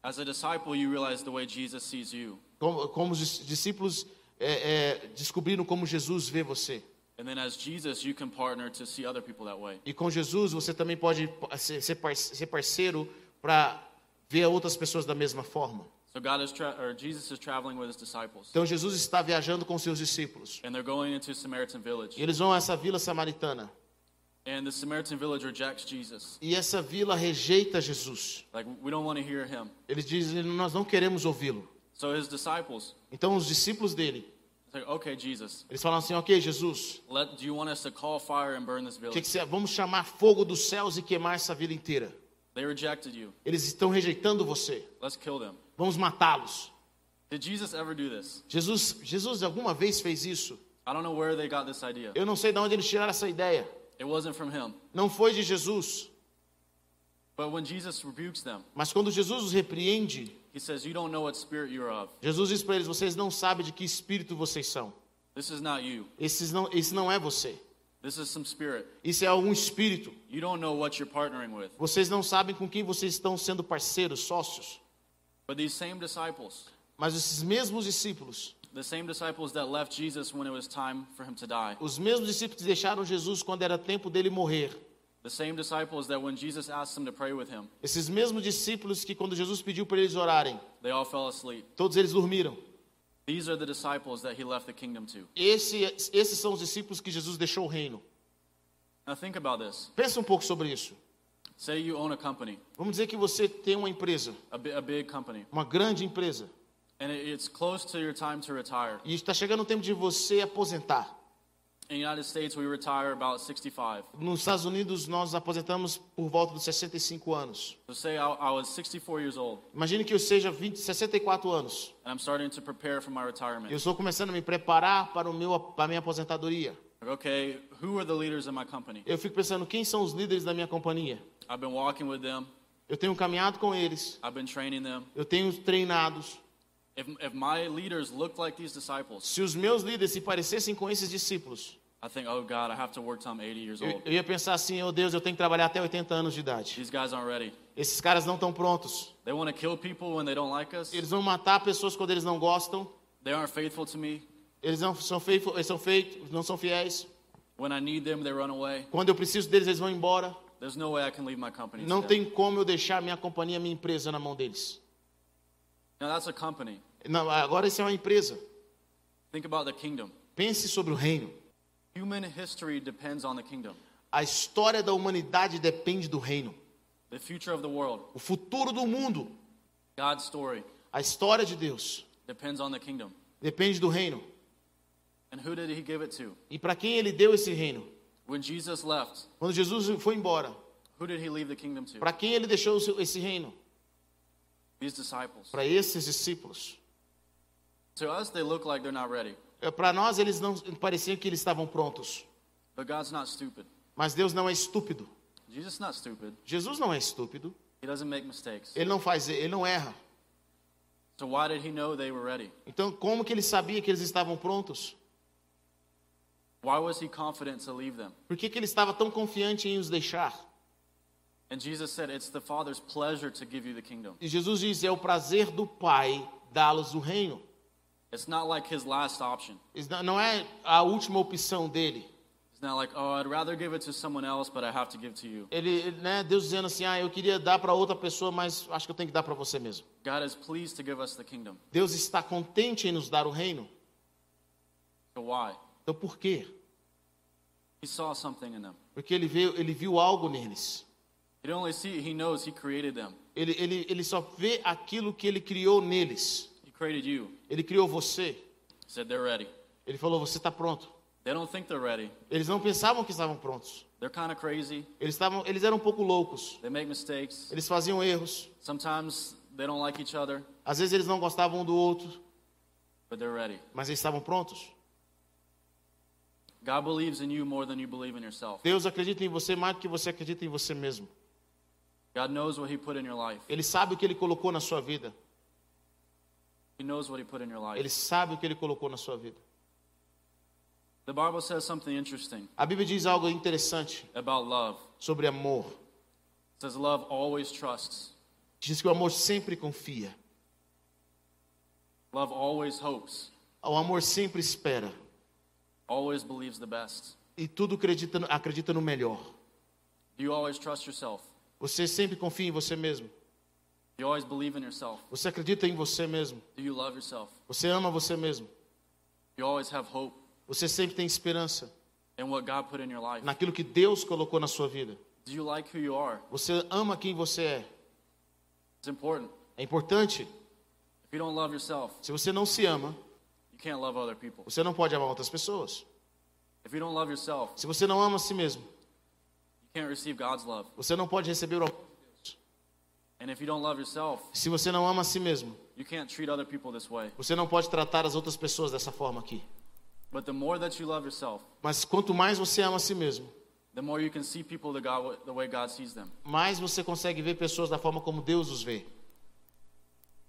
[SPEAKER 2] As a disciple, you realize the way Jesus sees you.
[SPEAKER 3] Como, como os dis- discípulos é, é, descobriram como Jesus vê você.
[SPEAKER 2] And then as Jesus, you can partner to see other people that way.
[SPEAKER 3] E com Jesus você também pode ser parceiro para ver outras pessoas da mesma forma.
[SPEAKER 2] So God is tra- or Jesus is traveling with his disciples,
[SPEAKER 3] Então Jesus está viajando com seus discípulos.
[SPEAKER 2] and they're going into Samaritan village.
[SPEAKER 3] E eles vão a essa vila samaritana.
[SPEAKER 2] And the Samaritan village rejects Jesus.
[SPEAKER 3] E essa vila rejeita Jesus.
[SPEAKER 2] Like we don't want to hear him.
[SPEAKER 3] Eles dizem, nós não queremos ouvi-lo.
[SPEAKER 2] So his disciples
[SPEAKER 3] Então os discípulos dele,
[SPEAKER 2] say, "Okay, Jesus,
[SPEAKER 3] eles falam assim, ok, Jesus,
[SPEAKER 2] let do you want us to call fire and burn this
[SPEAKER 3] que
[SPEAKER 2] village?"
[SPEAKER 3] que você- vamos chamar fogo dos céus e queimar essa vila inteira.
[SPEAKER 2] They rejected you.
[SPEAKER 3] Eles estão rejeitando você.
[SPEAKER 2] Let's kill them.
[SPEAKER 3] Vamos matá-los.
[SPEAKER 2] Did Jesus ever do this?
[SPEAKER 3] Jesus, Jesus alguma vez fez isso?
[SPEAKER 2] I don't know where they got this idea.
[SPEAKER 3] Eu não sei de onde eles tiraram essa ideia.
[SPEAKER 2] It wasn't from him.
[SPEAKER 3] Não foi de Jesus.
[SPEAKER 2] But when Jesus rebukes them,
[SPEAKER 3] Mas quando Jesus os repreende,
[SPEAKER 2] he says, "You don't know what spirit you're of.
[SPEAKER 3] Jesus diz para eles: vocês não sabem de que espírito vocês são.
[SPEAKER 2] This is not you.
[SPEAKER 3] Esses não, esse não é você.
[SPEAKER 2] This is some spirit.
[SPEAKER 3] Isso é algum espírito.
[SPEAKER 2] You don't know what you're partnering with."
[SPEAKER 3] Vocês não sabem com quem vocês estão sendo parceiros, sócios.
[SPEAKER 2] But these same disciples,
[SPEAKER 3] Mas esses mesmos discípulos,
[SPEAKER 2] the same disciples that left Jesus when it was time for him to die,
[SPEAKER 3] os mesmos discípulos que deixaram Jesus quando era tempo dele morrer,
[SPEAKER 2] the same disciples that when Jesus asked them to pray with him,
[SPEAKER 3] esses mesmos discípulos que quando Jesus pediu para eles orarem,
[SPEAKER 2] they all fell asleep.
[SPEAKER 3] todos eles dormiram.
[SPEAKER 2] These are the disciples that he left the kingdom to.
[SPEAKER 3] Esse, esses são os discípulos que Jesus deixou o reino.
[SPEAKER 2] Now think about this.
[SPEAKER 3] Pensa um pouco sobre isso.
[SPEAKER 2] Say you own a company,
[SPEAKER 3] Vamos dizer que você tem uma empresa,
[SPEAKER 2] a, bi- a big company,
[SPEAKER 3] uma grande empresa,
[SPEAKER 2] and it- it's close to your time to retire.
[SPEAKER 3] e está chegando o tempo de você aposentar.
[SPEAKER 2] In the United States, we retire about 65.
[SPEAKER 3] Nos Estados Unidos, nós aposentamos por volta dos 65 anos.
[SPEAKER 2] So say I, I was 64 years old,
[SPEAKER 3] Imagine que eu seja 20, 64 anos.
[SPEAKER 2] and I'm starting to prepare for my retirement.
[SPEAKER 3] Eu estou começando a me preparar para, o meu, para a minha aposentadoria.
[SPEAKER 2] Okay, who are the leaders in my company?
[SPEAKER 3] Eu fico pensando, quem são os líderes da minha companhia?
[SPEAKER 2] I've been walking with them.
[SPEAKER 3] Eu tenho caminhado com eles,
[SPEAKER 2] I've been training them.
[SPEAKER 3] eu tenho os treinados.
[SPEAKER 2] If, if my leaders looked like these disciples,
[SPEAKER 3] Se os meus líderes se parecessem com esses discípulos,
[SPEAKER 2] I think, oh God, I have to work till I'm 80 years
[SPEAKER 3] eu,
[SPEAKER 2] old.
[SPEAKER 3] eu ia pensar assim, oh Deus, eu tenho que trabalhar até 80 anos de idade.
[SPEAKER 2] These guys aren't ready.
[SPEAKER 3] Esses caras não estão prontos.
[SPEAKER 2] They want to kill people when they don't like us.
[SPEAKER 3] Eles vão matar pessoas quando eles não gostam.
[SPEAKER 2] They aren't faithful to me.
[SPEAKER 3] Eles não são feitos, eles são feitos, não são fiéis.
[SPEAKER 2] When I need them, they run away.
[SPEAKER 3] Quando eu preciso deles, eles vão embora.
[SPEAKER 2] There's no way I can leave my company.
[SPEAKER 3] Não tem como eu deixar minha companhia, minha empresa na mão deles.
[SPEAKER 2] Now that's a company.
[SPEAKER 3] Não, agora isso é uma empresa.
[SPEAKER 2] Think about the kingdom.
[SPEAKER 3] Pense sobre o reino.
[SPEAKER 2] Human history depends on the kingdom.
[SPEAKER 3] A história da humanidade depende do reino.
[SPEAKER 2] The future of the world,
[SPEAKER 3] O futuro do mundo,
[SPEAKER 2] God's story,
[SPEAKER 3] a história de Deus,
[SPEAKER 2] depends on the kingdom.
[SPEAKER 3] Depende do reino.
[SPEAKER 2] And who did he give it to?
[SPEAKER 3] E para quem ele deu esse reino?
[SPEAKER 2] When Jesus left,
[SPEAKER 3] Quando Jesus foi embora,
[SPEAKER 2] who did he leave the kingdom to?
[SPEAKER 3] para quem ele deixou esse reino? Para esses discípulos.
[SPEAKER 2] To us, they look like they're not ready.
[SPEAKER 3] Para nós, eles não pareciam que eles estavam prontos.
[SPEAKER 2] But God's not stupid.
[SPEAKER 3] Mas Deus não é estúpido.
[SPEAKER 2] Jesus is not stupid.
[SPEAKER 3] Jesus não é estúpido.
[SPEAKER 2] He doesn't make mistakes.
[SPEAKER 3] Ele não faz, ele não erra.
[SPEAKER 2] So why did he know they were ready?
[SPEAKER 3] Então, como que ele sabia que eles estavam prontos?
[SPEAKER 2] Why was he confident to leave them?
[SPEAKER 3] Por que, que ele estava tão confiante em os deixar?
[SPEAKER 2] And Jesus said, It's the Father's pleasure to give you the kingdom.
[SPEAKER 3] E Jesus diz: é o prazer do Pai dá-los o reino.
[SPEAKER 2] It's not like his last option.
[SPEAKER 3] Não- Não é a última opção dele.
[SPEAKER 2] It's not like, oh, I'd rather give it to someone else, but I have to give to you.
[SPEAKER 3] Ele, né, Deus dizendo assim: ah, eu queria dar para outra pessoa, mas acho que eu tenho que dar para você mesmo.
[SPEAKER 2] God is pleased to give us the kingdom.
[SPEAKER 3] Deus está contente em nos dar o reino.
[SPEAKER 2] So why?
[SPEAKER 3] Então, por quê?
[SPEAKER 2] He saw something in them.
[SPEAKER 3] Porque ele viu, ele viu algo neles. Ele, ele, ele só vê aquilo que ele criou neles. Ele criou você.
[SPEAKER 2] He said they're ready.
[SPEAKER 3] Ele falou: você está pronto.
[SPEAKER 2] They don't think they're ready.
[SPEAKER 3] Eles não pensavam que estavam prontos.
[SPEAKER 2] They're kind of crazy.
[SPEAKER 3] Eles, estavam, eles eram um pouco loucos.
[SPEAKER 2] They make mistakes.
[SPEAKER 3] Eles faziam erros.
[SPEAKER 2] Sometimes they don't like each other,
[SPEAKER 3] Às vezes eles não gostavam um do outro,
[SPEAKER 2] but they're ready.
[SPEAKER 3] mas eles estavam prontos.
[SPEAKER 2] God believes in you more than you believe in yourself.
[SPEAKER 3] Deus acredita em você mais do que você acredita em você mesmo.
[SPEAKER 2] God knows what he put in your life.
[SPEAKER 3] Ele sabe o que ele colocou na sua vida.
[SPEAKER 2] He knows what he put in your life.
[SPEAKER 3] Ele sabe o que ele colocou na sua vida.
[SPEAKER 2] The Bible says something interesting
[SPEAKER 3] A Bíblia diz algo interessante
[SPEAKER 2] about love.
[SPEAKER 3] sobre amor.
[SPEAKER 2] It says love always trusts.
[SPEAKER 3] Diz que o amor sempre confia.
[SPEAKER 2] Love always hopes.
[SPEAKER 3] O amor sempre espera.
[SPEAKER 2] Always believes the best.
[SPEAKER 3] E tudo acredita, no- acredita no melhor.
[SPEAKER 2] Do you always trust yourself?
[SPEAKER 3] Você sempre confia em você mesmo.
[SPEAKER 2] Do you always believe in yourself?
[SPEAKER 3] Você acredita em você mesmo.
[SPEAKER 2] Do you love yourself?
[SPEAKER 3] Você ama você mesmo.
[SPEAKER 2] Do you always have hope
[SPEAKER 3] Você sempre tem esperança
[SPEAKER 2] in what God put in your life?
[SPEAKER 3] naquilo que Deus colocou na sua vida.
[SPEAKER 2] Do you like who you are?
[SPEAKER 3] Você ama quem você é.
[SPEAKER 2] It's important.
[SPEAKER 3] É importante.
[SPEAKER 2] If you don't love yourself,
[SPEAKER 3] Se você não se ama,
[SPEAKER 2] can't love other people.
[SPEAKER 3] você não pode amar outras pessoas.
[SPEAKER 2] If you don't love yourself,
[SPEAKER 3] Se você não ama a si mesmo,
[SPEAKER 2] you can't receive God's love.
[SPEAKER 3] você não pode receber o amor.
[SPEAKER 2] And if you don't love yourself,
[SPEAKER 3] Se você não ama a si mesmo,
[SPEAKER 2] you can't treat other people this way.
[SPEAKER 3] você não pode tratar as outras pessoas dessa forma aqui.
[SPEAKER 2] But the more that you love yourself,
[SPEAKER 3] Mas quanto mais você ama a si mesmo,
[SPEAKER 2] the more you can see people the, God, the way God sees them.
[SPEAKER 3] mais você consegue ver pessoas da forma como Deus os vê.
[SPEAKER 2] You can always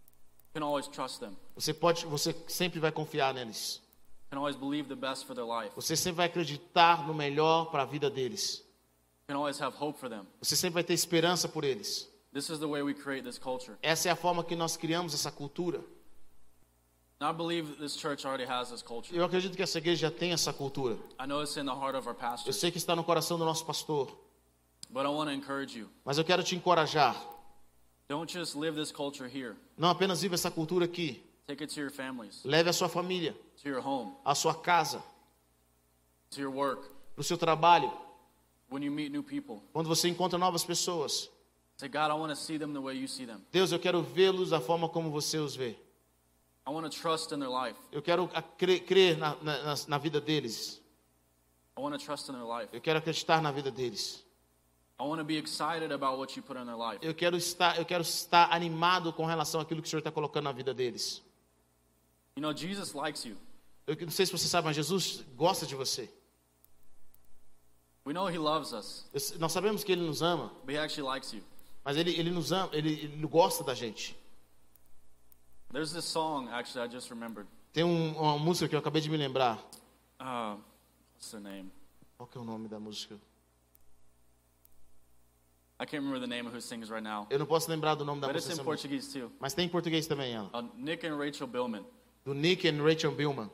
[SPEAKER 2] trust them.
[SPEAKER 3] Você pode, você sempre vai confiar neles.
[SPEAKER 2] You can always believe the best for their life.
[SPEAKER 3] Você sempre vai acreditar no melhor para a vida deles.
[SPEAKER 2] You can always have hope for them.
[SPEAKER 3] Você sempre vai ter esperança por eles.
[SPEAKER 2] This is the way we create this culture.
[SPEAKER 3] Essa é a forma que nós criamos essa cultura.
[SPEAKER 2] And I believe this church already has this culture.
[SPEAKER 3] Eu acredito que essa igreja já tem essa cultura.
[SPEAKER 2] I know it's in the heart of our
[SPEAKER 3] Eu sei que está no coração do nosso pastor,
[SPEAKER 2] but I want to encourage you.
[SPEAKER 3] mas eu quero te encorajar.
[SPEAKER 2] Don't just live this culture here.
[SPEAKER 3] Não apenas viva essa cultura aqui.
[SPEAKER 2] Take it to your families,
[SPEAKER 3] Leve a sua família,
[SPEAKER 2] to your home,
[SPEAKER 3] a sua casa,
[SPEAKER 2] to your work.
[SPEAKER 3] para o seu trabalho.
[SPEAKER 2] When you meet new people,
[SPEAKER 3] Quando você encontra novas pessoas,
[SPEAKER 2] say, God, I want to see them the way you see them.
[SPEAKER 3] Deus, eu quero vê-los da forma como você os vê.
[SPEAKER 2] I want to trust in their life.
[SPEAKER 3] Eu quero crer na, na, na- na vida deles.
[SPEAKER 2] I want to trust in their life.
[SPEAKER 3] Eu quero acreditar na vida deles. Eu quero estar, eu quero estar animado com relação àquilo que o Senhor está colocando na vida deles.
[SPEAKER 2] You know, Jesus likes you.
[SPEAKER 3] Eu não sei se você sabe, mas Jesus gosta de você.
[SPEAKER 2] We know he loves us,
[SPEAKER 3] nós sabemos que Ele nos ama,
[SPEAKER 2] but he actually likes you.
[SPEAKER 3] mas Ele, ele nos ama, ele, ele gosta da gente.
[SPEAKER 2] There's this song, actually, I just remembered.
[SPEAKER 3] Tem um- uma música que eu acabei de me lembrar.
[SPEAKER 2] Uh, what's the name?
[SPEAKER 3] Qual que é o nome da música?
[SPEAKER 2] I can't remember the name of who sings right now.
[SPEAKER 3] Eu não posso lembrar do nome da
[SPEAKER 2] But it's
[SPEAKER 3] música,
[SPEAKER 2] in
[SPEAKER 3] essa música.
[SPEAKER 2] Portuguese too.
[SPEAKER 3] mas tem em português também ela.
[SPEAKER 2] Uh, Nick and Rachel Billman.
[SPEAKER 3] Do Nick and Rachel Billman.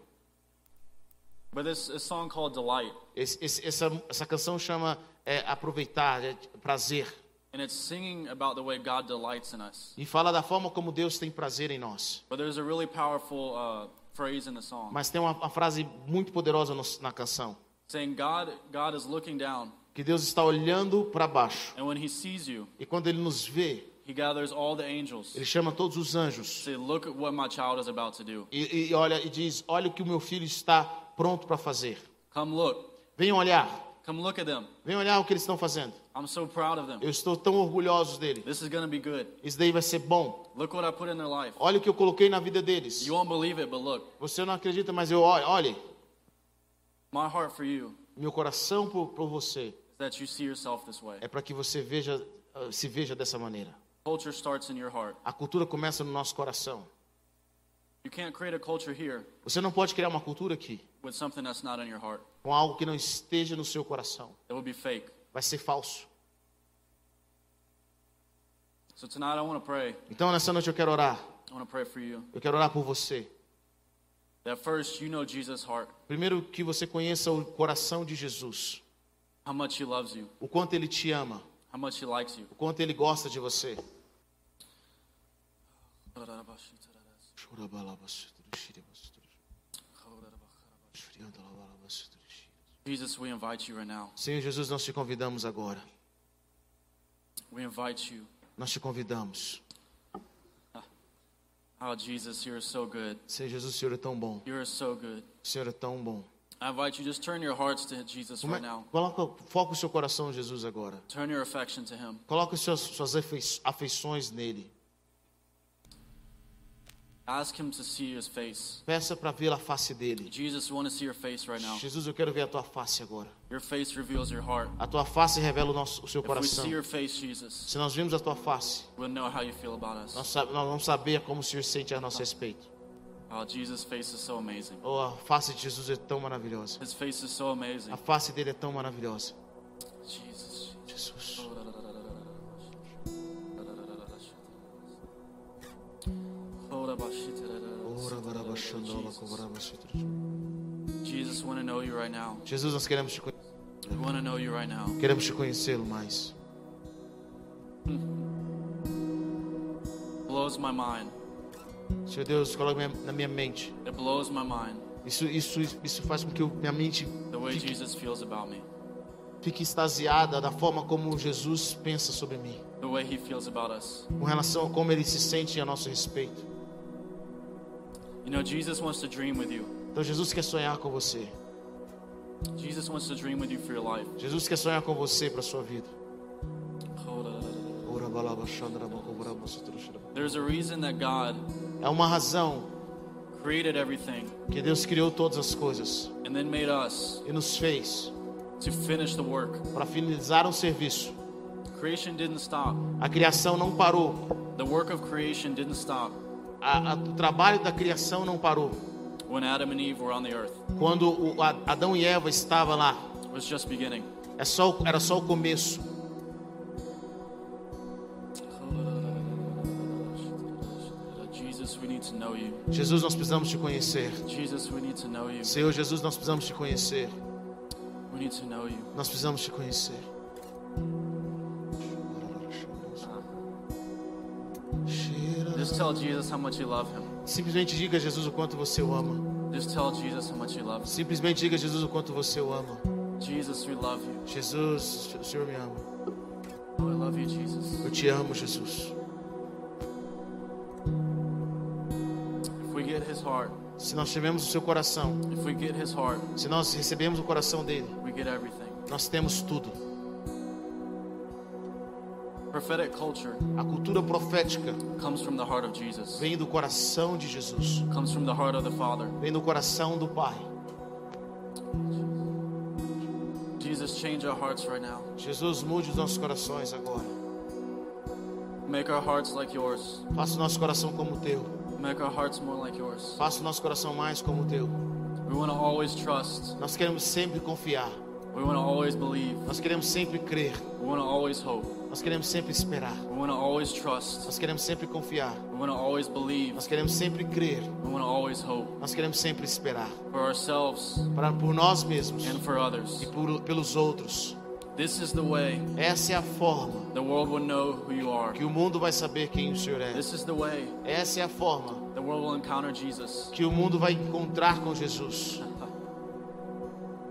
[SPEAKER 2] But this a song called Delight.
[SPEAKER 3] Esse- esse- essa, essa canção chama é, aproveitar, é, prazer.
[SPEAKER 2] And it's singing about the way God delights in us.
[SPEAKER 3] E fala da forma como Deus tem prazer em nós.
[SPEAKER 2] But there's a really powerful uh, phrase in the song
[SPEAKER 3] Mas tem uma, uma frase muito poderosa no- na canção.
[SPEAKER 2] saying God, God is looking down,
[SPEAKER 3] Que Deus está olhando para baixo.
[SPEAKER 2] and when He sees you,
[SPEAKER 3] E quando Ele nos vê,
[SPEAKER 2] He gathers all the angels.
[SPEAKER 3] Ele chama todos os anjos
[SPEAKER 2] Say, look at what my child is about to do.
[SPEAKER 3] e, e olha e diz: Olha o que o meu filho está pronto para fazer.
[SPEAKER 2] Come look.
[SPEAKER 3] Venham olhar,
[SPEAKER 2] Come look at them.
[SPEAKER 3] venham olhar o que eles estão fazendo.
[SPEAKER 2] I'm so proud of them.
[SPEAKER 3] Eu estou tão orgulhoso dele.
[SPEAKER 2] This is to be good.
[SPEAKER 3] Isso daí vai ser bom.
[SPEAKER 2] Look what I put in their life.
[SPEAKER 3] Olha o que eu coloquei na vida deles.
[SPEAKER 2] You won't believe it, but look.
[SPEAKER 3] Você não acredita, mas eu olhe, olhe
[SPEAKER 2] My heart for you
[SPEAKER 3] meu coração por, por você
[SPEAKER 2] that you see yourself this way.
[SPEAKER 3] é para que você veja, ah, se veja dessa maneira.
[SPEAKER 2] Culture starts in your heart.
[SPEAKER 3] A cultura começa no nosso coração.
[SPEAKER 2] You can't create a culture here
[SPEAKER 3] Você não pode criar uma cultura aqui
[SPEAKER 2] with something that's not in your heart.
[SPEAKER 3] com algo que não esteja no seu coração.
[SPEAKER 2] It would be fake.
[SPEAKER 3] Vai ser falso.
[SPEAKER 2] So tonight I want to pray.
[SPEAKER 3] Então nessa noite eu quero orar.
[SPEAKER 2] I want to pray for you.
[SPEAKER 3] Eu quero orar por você.
[SPEAKER 2] That first you know Jesus' heart,
[SPEAKER 3] Primeiro que você conheça o coração de Jesus,
[SPEAKER 2] how much he loves you,
[SPEAKER 3] o quanto ele te ama,
[SPEAKER 2] how much he likes you.
[SPEAKER 3] o quanto ele gosta de você.
[SPEAKER 2] Jesus, we invite you right now.
[SPEAKER 3] Senhor Jesus, nós te convidamos agora.
[SPEAKER 2] We invite you.
[SPEAKER 3] Nós te convidamos.
[SPEAKER 2] Oh, Jesus, you're so good.
[SPEAKER 3] Senhor Jesus, o Senhor é tão bom.
[SPEAKER 2] You're so good.
[SPEAKER 3] O Senhor é tão bom.
[SPEAKER 2] I invite you, just turn your hearts to Jesus
[SPEAKER 3] Como é-
[SPEAKER 2] right now.
[SPEAKER 3] Coloca, foca o seu coração em Jesus agora.
[SPEAKER 2] Turn your affection to him.
[SPEAKER 3] Coloca as suas, suas afei- afeições nele.
[SPEAKER 2] Ask him to see his face.
[SPEAKER 3] Peça para ver a face dele.
[SPEAKER 2] Jesus, want to see your face right now.
[SPEAKER 3] Jesus, eu quero ver a tua face agora.
[SPEAKER 2] Your face reveals your heart.
[SPEAKER 3] A tua face revela o, nosso, o seu
[SPEAKER 2] If we see your face, Jesus,
[SPEAKER 3] Se nós vimos a tua face,
[SPEAKER 2] we'll know how you feel about us.
[SPEAKER 3] nós, nós vamos saber como o Senhor sente a nosso respeito.
[SPEAKER 2] Oh, Jesus' face is so amazing.
[SPEAKER 3] Oh, a face de Jesus é tão maravilhosa.
[SPEAKER 2] His face is so amazing.
[SPEAKER 3] A face dele é tão maravilhosa.
[SPEAKER 2] Jesus.
[SPEAKER 3] Jesus.
[SPEAKER 2] Jesus, we want to know you right now.
[SPEAKER 3] Jesus, nós queremos te, conhe-
[SPEAKER 2] We want to know you right now.
[SPEAKER 3] queremos te conhecê-lo mais.
[SPEAKER 2] blows my mind.
[SPEAKER 3] Senhor Deus, coloca na minha mente.
[SPEAKER 2] It blows my mind
[SPEAKER 3] Isso, isso, isso faz com que minha mente
[SPEAKER 2] the way
[SPEAKER 3] fique,
[SPEAKER 2] Jesus feels about me,
[SPEAKER 3] fique extasiada da forma como Jesus pensa sobre mim.
[SPEAKER 2] the way he feels about us.
[SPEAKER 3] Com relação a como ele se sente a nosso respeito.
[SPEAKER 2] You know, Jesus wants to dream with you.
[SPEAKER 3] Então Jesus quer sonhar com você.
[SPEAKER 2] Jesus wants to dream with you for your life.
[SPEAKER 3] Jesus quer sonhar com você para sua vida.
[SPEAKER 2] There's a reason that God
[SPEAKER 3] É uma razão
[SPEAKER 2] created everything
[SPEAKER 3] que Deus criou todas as coisas
[SPEAKER 2] and then made us
[SPEAKER 3] e nos fez
[SPEAKER 2] to finish the work.
[SPEAKER 3] para finalizar um serviço.
[SPEAKER 2] Creation didn't stop.
[SPEAKER 3] A criação não parou.
[SPEAKER 2] The work of creation didn't stop
[SPEAKER 3] A- a- o trabalho da criação não parou.
[SPEAKER 2] when Adam and Eve were on the earth.
[SPEAKER 3] Quando o, a- Adão e Eva estavam lá,
[SPEAKER 2] It was just beginning.
[SPEAKER 3] é só, o- era só o começo.
[SPEAKER 2] Jesus,
[SPEAKER 3] nós precisamos te conhecer. Senhor Jesus, nós precisamos te conhecer. Nós precisamos te conhecer.
[SPEAKER 2] Just tell Jesus how much you love him.
[SPEAKER 3] Simplesmente diga a Jesus o quanto você o ama.
[SPEAKER 2] Just tell Jesus how much you love him.
[SPEAKER 3] Simplesmente diga a Jesus o quanto você o ama.
[SPEAKER 2] Jesus, we love you.
[SPEAKER 3] Jesus, o Senhor me ama.
[SPEAKER 2] Oh, I love you, Jesus.
[SPEAKER 3] Eu te amo, Jesus.
[SPEAKER 2] Heart,
[SPEAKER 3] Se nós tivemos o seu coração,
[SPEAKER 2] if we get his heart,
[SPEAKER 3] se nós recebemos o coração dele,
[SPEAKER 2] we get everything.
[SPEAKER 3] nós temos tudo.
[SPEAKER 2] Prophetic culture
[SPEAKER 3] A cultura profética
[SPEAKER 2] comes from the heart of Jesus,
[SPEAKER 3] vem do coração de Jesus,
[SPEAKER 2] comes from the heart of the Father.
[SPEAKER 3] vem do coração do Pai.
[SPEAKER 2] Jesus, change our hearts right now.
[SPEAKER 3] Jesus, mude os nossos corações agora.
[SPEAKER 2] Make our hearts like yours.
[SPEAKER 3] Faça o nosso coração como o teu.
[SPEAKER 2] Make our hearts more like yours.
[SPEAKER 3] Faça o nosso coração mais como o teu.
[SPEAKER 2] We want to always trust.
[SPEAKER 3] Nós queremos sempre confiar.
[SPEAKER 2] We want to always believe.
[SPEAKER 3] Nós queremos sempre crer.
[SPEAKER 2] We want to always hope.
[SPEAKER 3] Nós queremos sempre esperar.
[SPEAKER 2] We want to always trust.
[SPEAKER 3] Nós queremos sempre confiar.
[SPEAKER 2] We want to always believe.
[SPEAKER 3] Nós queremos sempre crer.
[SPEAKER 2] We want to always hope
[SPEAKER 3] Nós queremos sempre esperar.
[SPEAKER 2] for ourselves
[SPEAKER 3] Para, por nós mesmos
[SPEAKER 2] and for others.
[SPEAKER 3] e por, pelos outros.
[SPEAKER 2] This is the way
[SPEAKER 3] Essa é a forma
[SPEAKER 2] the world will know who you are.
[SPEAKER 3] que o mundo vai saber quem o Senhor é.
[SPEAKER 2] This is the way
[SPEAKER 3] Essa é a forma
[SPEAKER 2] the world will encounter Jesus.
[SPEAKER 3] que o mundo vai encontrar com Jesus.